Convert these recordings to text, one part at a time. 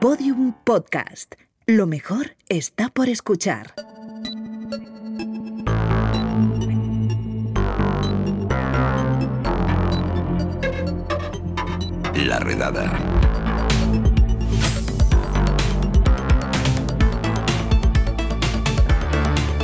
Podium Podcast. Lo mejor está por escuchar. La redada.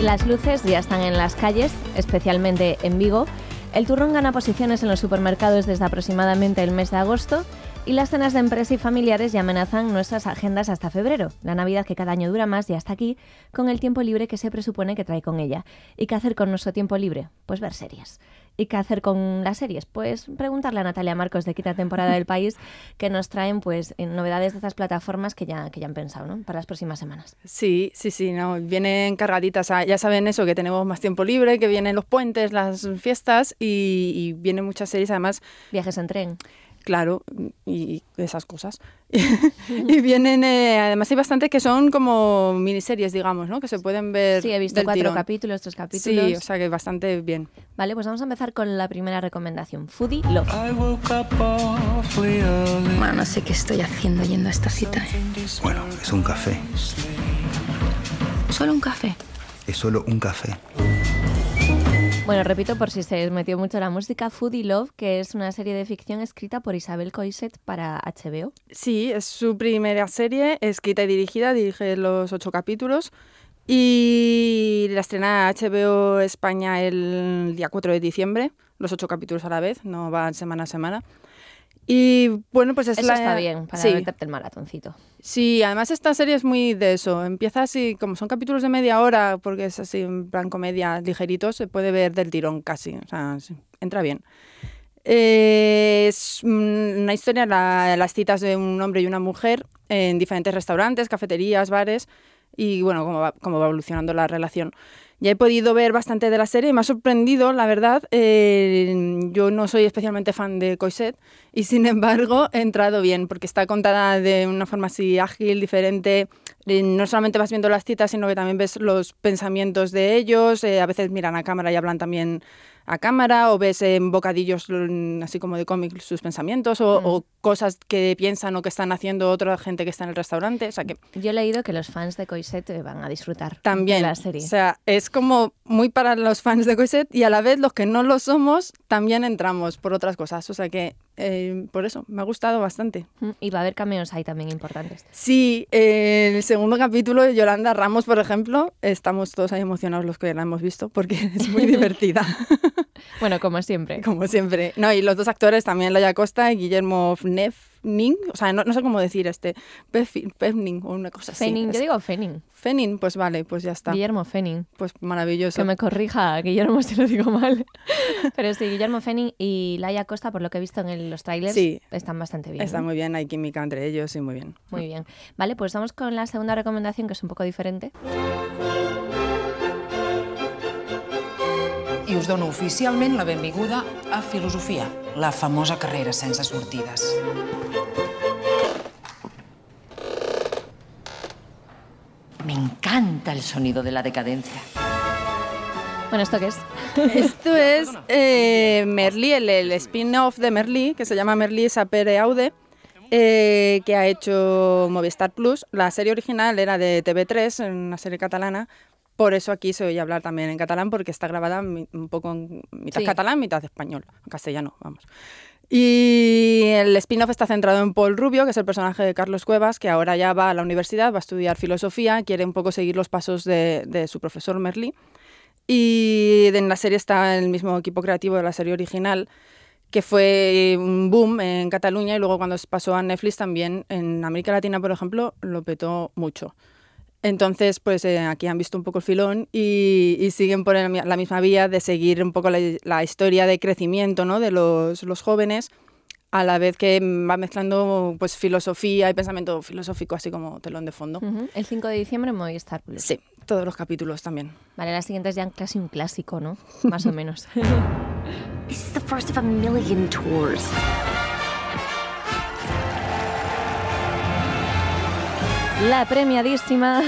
Las luces ya están en las calles, especialmente en Vigo. El turrón gana posiciones en los supermercados desde aproximadamente el mes de agosto y las cenas de empresa y familiares ya amenazan nuestras agendas hasta febrero, la Navidad que cada año dura más y hasta aquí, con el tiempo libre que se presupone que trae con ella. ¿Y qué hacer con nuestro tiempo libre? Pues ver series. ¿Y qué hacer con las series? Pues preguntarle a Natalia Marcos de Quinta Temporada del País que nos traen pues novedades de estas plataformas que ya, que ya han pensado ¿no? para las próximas semanas. Sí, sí, sí, no, vienen cargaditas. Ya saben eso, que tenemos más tiempo libre, que vienen los puentes, las fiestas y, y vienen muchas series además. Viajes en tren. Claro, y esas cosas. y vienen, eh, además hay bastante que son como miniseries, digamos, ¿no? Que se pueden ver. Sí, he visto del cuatro tirón. capítulos, tres capítulos. Sí, o sea que bastante bien. Vale, pues vamos a empezar con la primera recomendación. Foodie Love. Bueno, no sé qué estoy haciendo yendo a esta cita. ¿eh? Bueno, es un café. Solo un café. Es solo un café. Bueno, repito por si se metió mucho la música, Foodie Love, que es una serie de ficción escrita por Isabel Coixet para HBO. Sí, es su primera serie, escrita y dirigida, dirige los ocho capítulos. Y la estrena HBO España el día 4 de diciembre, los ocho capítulos a la vez, no van semana a semana. Y bueno, pues es Eso la... está bien, para sí. meterte el maratoncito. Sí, además esta serie es muy de eso. Empieza así, como son capítulos de media hora, porque es así en plan comedia ligeritos, se puede ver del tirón casi. O sea, sí, entra bien. Eh, es mm, una historia, la- las citas de un hombre y una mujer en diferentes restaurantes, cafeterías, bares, y bueno, cómo va, cómo va evolucionando la relación. Ya he podido ver bastante de la serie y me ha sorprendido, la verdad. Eh, yo no soy especialmente fan de Coixet y sin embargo he entrado bien porque está contada de una forma así ágil, diferente. Eh, no solamente vas viendo las citas, sino que también ves los pensamientos de ellos. eh, a veces miran a cámara y hablan también a cámara o ves en bocadillos mm, así como de cómic sus pensamientos o, Mm. o cosas que piensan o que están haciendo otra gente que está en el restaurante. O sea que Yo he leído que los fans de Coixet eh, van a disfrutar también, de la serie. o sea, es como muy para los fans de Coixet y a la vez los que no lo somos también entramos por otras cosas. O sea que eh, por eso me ha gustado bastante. Mm, Y va a haber cameos ahí también importantes. Sí, eh, el segundo capítulo de Yolanda Ramos, por ejemplo, estamos todos ahí emocionados los que la hemos visto porque es muy divertida, Bueno, como siempre. como siempre. No, y los dos actores también, Laia Costa y Guillermo Fnefning, o sea, no, no sé cómo decir este, Pefning o una cosa así. Fenin, yo digo Fenin. Fenin, pues vale, pues ya está. Guillermo Fenin. Pues maravilloso. Que me corrija Guillermo si lo digo mal. Pero sí, Guillermo Fenin y Laia Costa, por lo que he visto en el- los trailers, Sí. están bastante bien. Está ¿no? muy bien, hay química entre ellos y muy bien. Muy bien. Vale, pues vamos con la segunda recomendación, que es un poco diferente. I us dono oficialment la benvinguda a Filosofia, la famosa carrera sense sortides. Me encanta el sonido de la decadencia. Bueno, ¿esto qué es? Esto es eh, Merlí, el, el spin-off de Merlí, que se llama Merlí Sapere Aude, eh, que ha hecho Movistar Plus. La serie original era de TV3, una serie catalana. Por eso aquí se oye hablar también en catalán, porque está grabada un poco en mitad Sí. catalán, mitad español, castellano, vamos. Y el spin-off está centrado en Paul Rubio, que es el personaje de Carlos Cuevas, que ahora ya va a la universidad, va a estudiar filosofía, quiere un poco seguir los pasos de, de su profesor Merlí. Y en la serie está el mismo equipo creativo de la serie original, que fue un boom en Cataluña y luego cuando pasó a Netflix también en América Latina, por ejemplo, lo petó mucho. Entonces, pues eh, aquí han visto un poco el filón y, y siguen por el la misma vía de seguir un poco la, la historia de crecimiento ¿no? de los, los jóvenes, a la vez que va mezclando pues, filosofía y pensamiento filosófico, así como telón de fondo. Ujú, El 5 de diciembre en Movistar Plus. Sí, todos los capítulos también. Vale, la siguiente es ya casi un clásico, ¿no? Más o menos. This is the first of a million tours. La premiadísima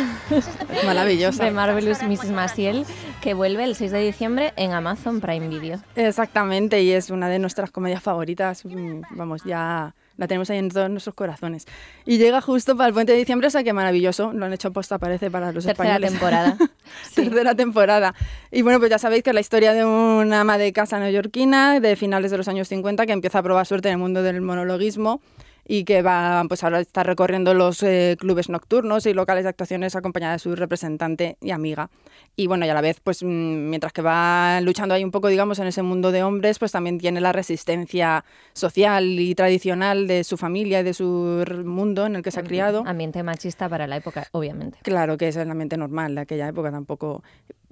Maravillosa. de Marvelous Mrs. Maciel, que vuelve el 6 de diciembre en Amazon Prime Video. Exactamente, y es una de nuestras comedias favoritas. mm, Vamos, ya la tenemos ahí en todos nuestros corazones. Y llega justo para el puente de diciembre, o sea que maravilloso. Lo han hecho posta, parece, para los Tercera españoles. temporada. Sí. Tercera temporada. Y bueno, pues ya sabéis que es la historia de una ama de casa neoyorquina de finales de los años 50 que empieza a probar suerte en el mundo del monologuismo y que va, pues ahora está recorriendo los eh, clubes nocturnos y locales de actuaciones acompañada de su representante y amiga. Y bueno, y a la vez, pues mm, mientras que va luchando ahí un poco, digamos, en ese mundo de hombres, pues también tiene la resistencia social y tradicional de su familia y de su mundo en el que se ha criado. Ambiente machista para la época, obviamente. Claro que es el ambiente normal de aquella época tampoco.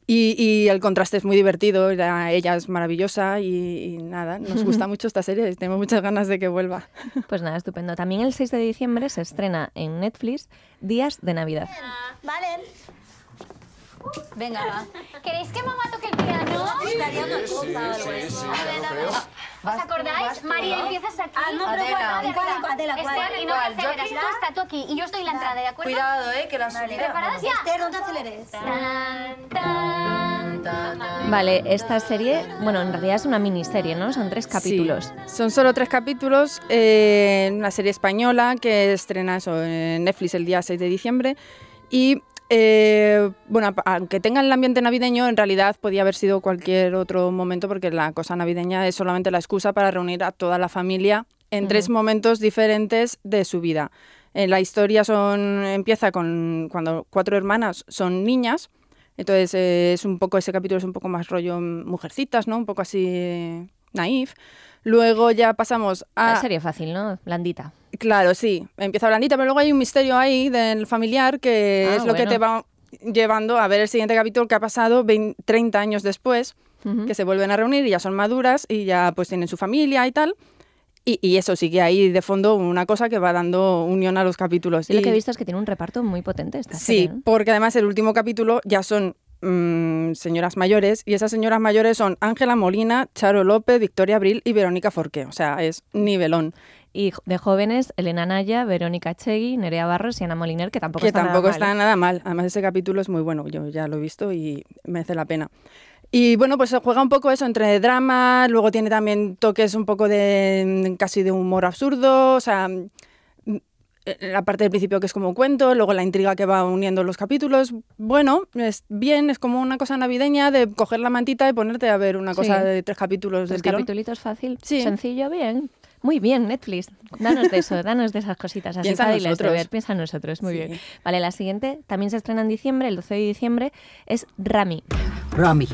Y, y el contraste es muy divertido, la- ella es maravillosa y, y nada, nos gusta mucho esta serie y tengo muchas ganas de que vuelva. Pues nada, estupendo. También el 6 de diciembre se estrena en Netflix Días de Navidad. Vale. Venga, va. ¿Queréis que mamá toque el piano? Daría una cosa o algo así. ¿Os acordáis? María, empiezas aquí. Ah, no, pero Adela. bueno, Adela, Adela, Esther, ¿cuál? y no ¿Cuál? te ¿Yo aceleres. Tú está tú aquí y yo estoy en la entrada, ¿de acuerdo? Cuidado, eh, que la subida. ¿Preparadas ya? Esther, no te aceleres. Tan, tan, tan. Vale, esta serie, bueno, en realidad es una miniserie, ¿no? Son tres capítulos. Sí, son solo tres capítulos, eh, una serie española que estrena eso en Netflix el día 6 de diciembre. Y eh, bueno, aunque tenga el ambiente navideño, en realidad podía haber sido cualquier otro momento porque la cosa navideña es solamente la excusa para reunir a toda la familia en tres momentos diferentes de su vida. Eh, la historia son, empieza con cuando cuatro hermanas son niñas. Entonces eh, es un poco, ese capítulo es un poco más rollo mm, mujercitas, ¿no? Un poco así eh, naif. Luego ya pasamos a... serie fácil, ¿no? Blandita. Claro, sí, empieza blandita, pero luego hay un misterio ahí del familiar que Ah, es lo que te va llevando a ver el siguiente capítulo que ha pasado 20 30 años después, que se vuelven a reunir y ya son maduras y ya pues tienen su familia y tal. Y, y eso sigue ahí de fondo una cosa que va dando unión a los capítulos. Y lo que he visto es que tiene un reparto muy potente esta Sí, serie, ¿no? porque además el último capítulo ya son mm, señoras mayores y esas señoras mayores son Ángela Molina, Charo López, Victoria Abril y Verónica Forqué. O sea, es nivelón. Y de jóvenes, Elena Naya, Verónica Chegui, Nerea Barros y Ana Moliner, que tampoco que está tampoco nada mal, está ¿eh? nada mal. Además, ese capítulo es muy bueno. Yo ya lo he visto y merece la pena. Y bueno, pues se juega un poco eso entre drama, luego tiene también toques un poco de mm, casi de humor absurdo, o sea, la parte del principio que es como un cuento, luego la intriga que va uniendo los capítulos. Bueno, es bien, es como una cosa navideña de coger la mantita y ponerte a ver una cosa Sí. de tres capítulos del Tres tirón. capítulos fácil, Sí. sencillo, bien. Muy bien, Netflix. Danos de eso, danos de esas cositas así Piensa en fáciles de nosotros. ver. Piensa en nosotros, muy Sí. bien. Vale, la siguiente también se estrena en diciembre, el 12 de diciembre, es Rami. Rami,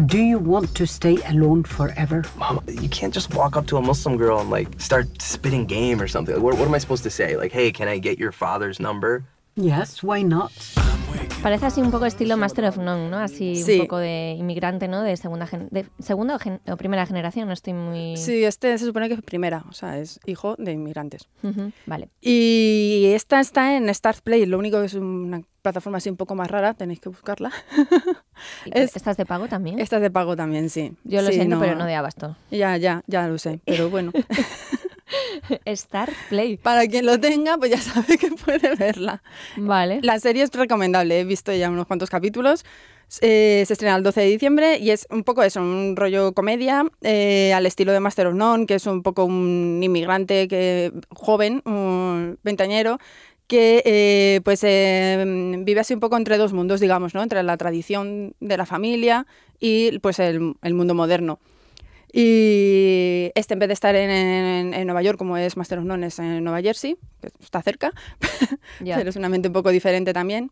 do you want to stay alone forever? Mom, you can't just walk up to a Muslim girl and like start spitting game or something. Like, what, what am I supposed to say? Like, hey, can I get your father's number? Yes, why not? Parece así un poco estilo Master of None, ¿no? Así Sí. un poco de inmigrante, ¿no? De segunda gen- de segunda o, gen- o primera generación, no estoy muy... Sí, este se supone que es primera, o sea, es hijo de inmigrantes. Ujú, Vale. Y esta está en Start Play, lo único que es una plataforma así un poco más rara, tenéis que buscarla. ¿Y Es- ¿Estás de pago también? Esta es de pago también, sí. Yo lo Sí, siento, pero no de abasto. Ya, ya, ya lo sé, pero bueno. Star Play. Para quien lo tenga, pues ya sabe que puede verla. Vale. La serie es recomendable, he visto ya unos cuantos capítulos. Eh, se estrena el 12 de diciembre y es un poco eso, un rollo comedia eh, al estilo de Master of None, que es un poco un inmigrante que, joven, un veintañero, que eh, pues eh, vive así un poco entre dos mundos, digamos, ¿no? entre la tradición de la familia y pues el, el mundo moderno. Y este, en vez de estar en, en- en Nueva York, como es Master of None, es en Nueva Jersey, que está cerca, pero es un ambiente un poco diferente también.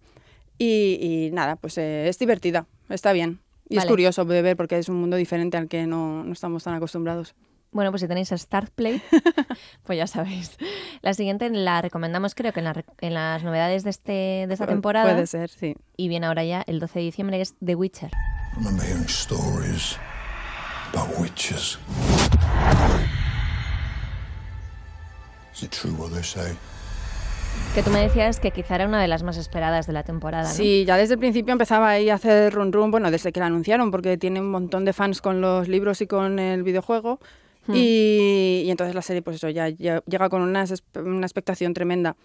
Y, y nada, pues eh, es divertida, está bien. Y es curioso de ver porque es un mundo diferente al que no, no estamos tan acostumbrados. Bueno, pues si tenéis Start Play, pues ya sabéis. La siguiente la recomendamos creo que en, la re- en las novedades de, este, de esta Pu- temporada. Puede ser, sí. Y viene ahora ya el 12 de diciembre, es The Witcher. I remember hearing stories about witches. Is it true what they say? Que tú me decías que quizá era una de las más esperadas de la temporada, ¿no? Sí, ya desde el principio empezaba ahí a hacer run run, bueno, desde que la anunciaron, porque tiene un montón de fans con los libros y con el videojuego. Hmm. Y, y entonces la serie, pues eso, ya, ya llega con una, una expectación tremenda.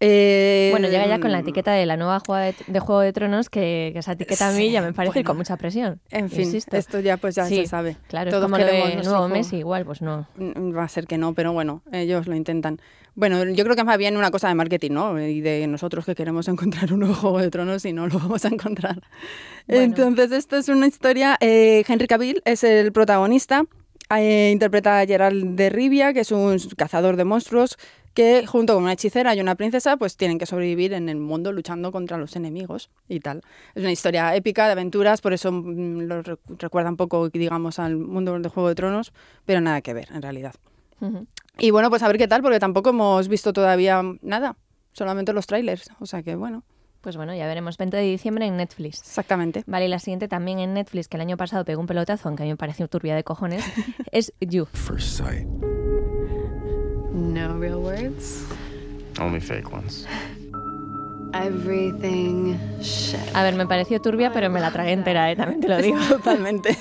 Eh, Bueno, llega ya con la etiqueta de la nueva juega de, de Juego de Tronos, que, que esa etiqueta a mí Sí, ya me parece ir con bueno. mucha presión. En fin, insisto. esto ya pues ya Sí, se sabe. Claro, Todos como lo de nuevo. Messi, igual, pues no. Mm, Va a ser que no, pero bueno, ellos lo intentan. Bueno, yo creo que es más bien una cosa de marketing, ¿no? Y de nosotros que queremos encontrar un nuevo Juego de Tronos y no lo vamos a encontrar. Entonces, esto es una historia. eh, Henry Cavill es el protagonista. eh, interpreta a Gerald de Rivia, que es un cazador de monstruos que junto con una hechicera y una princesa pues tienen que sobrevivir en el mundo luchando contra los enemigos y tal. Es una historia épica de aventuras, por eso mm, lo re- recuerda un poco, digamos, al mundo de Juego de Tronos, pero nada que ver en realidad. Y bueno, pues a ver qué tal, porque tampoco hemos visto todavía nada, solamente los trailers. O sea que bueno. Pues bueno, ya veremos. 20 de diciembre en Netflix. Exactamente. Vale, y la siguiente también en Netflix, que el año pasado pegó un pelotazo, aunque a mí me pareció turbia de cojones, es You. First sight. No real words. Only fake ones. Everything shit. A ver, me pareció turbia, pero me la tragué entera, ¿eh? también te lo digo. Totalmente.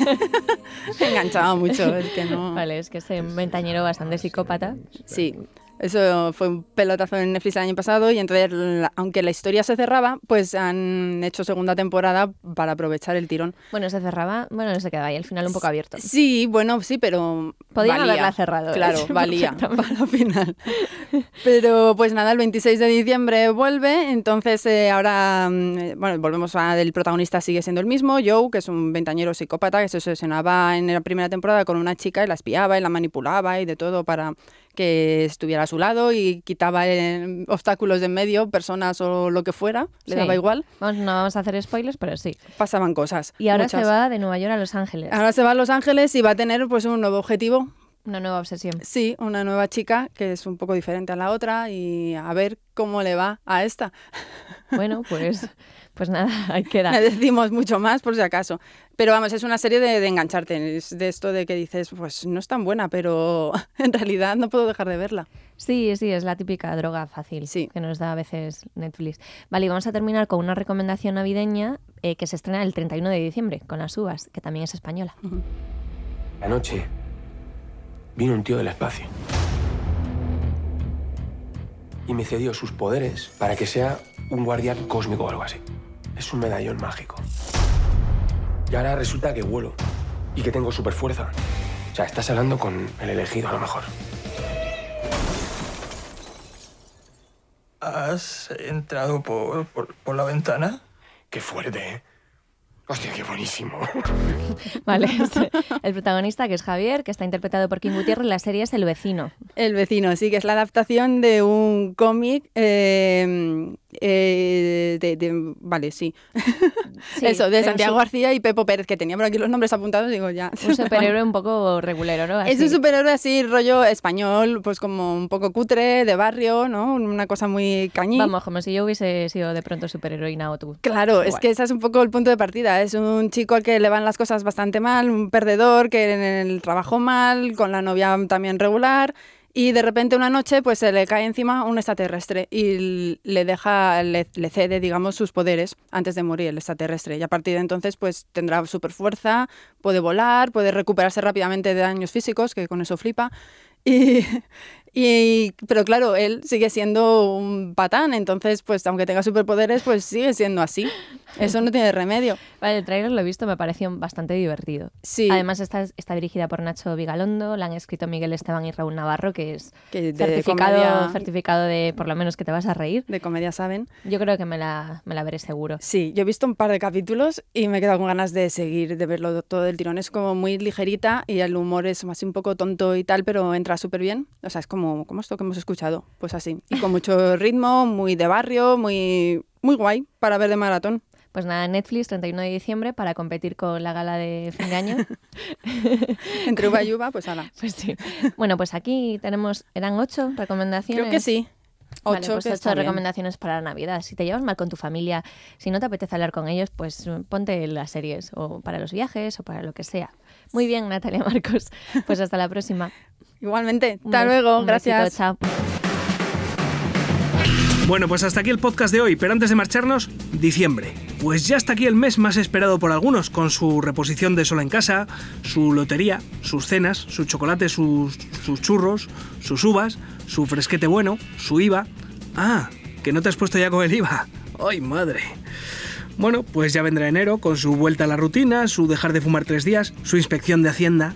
Me enganchaba mucho, es que no. Vale, es que es un ventañero bastante psicópata. Sí. Eso fue un pelotazo en Netflix el año pasado y entonces, aunque la historia se cerraba, pues han hecho segunda temporada para aprovechar el tirón. Bueno, se cerraba, bueno, no se quedaba ahí, al final un poco abierto. Sí, bueno, sí, pero Podían valía. haberla cerrado, ¿eh? Claro, valía para el final. Pero pues nada, el 26 de diciembre vuelve, entonces eh, ahora, mm, eh, bueno, volvemos a, el protagonista sigue siendo el mismo, Joe, que es un ventañero psicópata que se obsesionaba en la primera temporada con una chica y la espiaba y la manipulaba y de todo para que estuviera a su lado y quitaba eh, obstáculos de en medio, personas o lo que fuera, le Sí. daba igual. Vamos, no vamos a hacer spoilers, pero sí. Pasaban cosas. Y ahora muchas. se va de Nueva York a Los Ángeles. Ahora se va a Los Ángeles y va a tener pues un nuevo objetivo Una nueva obsesión. Sí, una nueva chica que es un poco diferente a la otra y a ver cómo le va a esta. Bueno, pues, pues nada, ahí queda. Le decimos mucho más por si acaso. Pero vamos, es una serie de, de engancharte, es de esto de que dices, pues no es tan buena, pero en realidad no puedo dejar de verla. Sí, sí, es la típica droga fácil que nos da a veces Netflix. Vale, y vamos a terminar con una recomendación navideña eh, que se estrena el 31 de diciembre, con Las Uvas, que también es española. Anoche vino un tío del espacio y me cedió sus poderes para que sea un guardián cósmico o algo así. Es un medallón mágico. Y ahora resulta que vuelo y que tengo super fuerza. O sea, estás hablando con el elegido a lo mejor. ¿Has entrado por, por, por la ventana? Qué fuerte, ¿eh? Hostia, qué buenísimo. Vale, el protagonista, que es Javier, que está interpretado por King Gutiérrez, la serie es El Vecino. El vecino, sí, que es la adaptación de un cómic. eh, eh, de, de- vale, sí. Sí, Eso, de Santiago García y Pepo Pérez, que tenía por aquí los nombres apuntados, digo ya. Un superhéroe un poco regulero, ¿no? Es Así. un superhéroe así, rollo español, pues como un poco cutre, de barrio, ¿no? Una cosa muy cañí. Vamos, como si yo hubiese sido de pronto superheroína o tú. Claro, es Igual. que ese es un poco el punto de partida. Es un chico al que le van las cosas bastante mal, un perdedor que en el trabajo mal, con la novia también regular. Y de repente una noche pues se le cae encima un extraterrestre y le deja, le, cede, digamos, sus poderes antes de morir el extraterrestre. Y a partir de entonces pues tendrá super fuerza, puede volar, puede recuperarse rápidamente de daños físicos, que con eso flipa. Y, y- pero claro, él sigue siendo un patán, entonces pues aunque tenga superpoderes, pues sigue siendo así. Eso no tiene remedio. Vale, el trailer lo he visto, me pareció bastante divertido. Sí. Además está, está dirigida por Nacho Vigalondo, la han escrito Miguel Esteban y Raúl Navarro, que es Que de certificado, comedia- certificado de por lo menos que te vas a reír. De comedia saben. Yo creo que me la, me la veré seguro. Sí, yo he visto un par de capítulos y me he quedado con ganas de seguir, de verlo todo del tirón. Es como muy ligerita y el humor es así un poco tonto y tal, pero entra súper bien. O sea, es como, como esto que hemos escuchado, pues así. Y con mucho ritmo, muy de barrio, muy, muy guay para ver de maratón. Pues nada, Netflix, 31 de diciembre, para competir con la gala de fin de año. Entre uva y uva, pues ala. Pues sí. Bueno, pues aquí tenemos, eran ocho recomendaciones. Creo que sí. Vale, Ocho, pues que ocho bien. recomendaciones para la Navidad. Si te llevas mal con tu familia, si no te apetece hablar con ellos, pues mm, ponte las series o para los viajes o para lo que sea. Muy bien, Natalia Marcos. Pues hasta la próxima. Igualmente. Hasta luego. un besito, Gracias. chao. Bueno, pues hasta aquí el podcast de hoy, pero antes de marcharnos, diciembre. Pues ya está aquí el mes más esperado por algunos, con su reposición de Sola en Casa, su lotería, sus cenas, su chocolate, sus, sus churros, sus uvas, su fresquete bueno, su IVA. Ah, ¿Que no te has puesto ya con el IVA? ¡Ay, madre! Bueno, pues ya vendrá enero con su vuelta a la rutina, su dejar de fumar tres días, su inspección de Hacienda.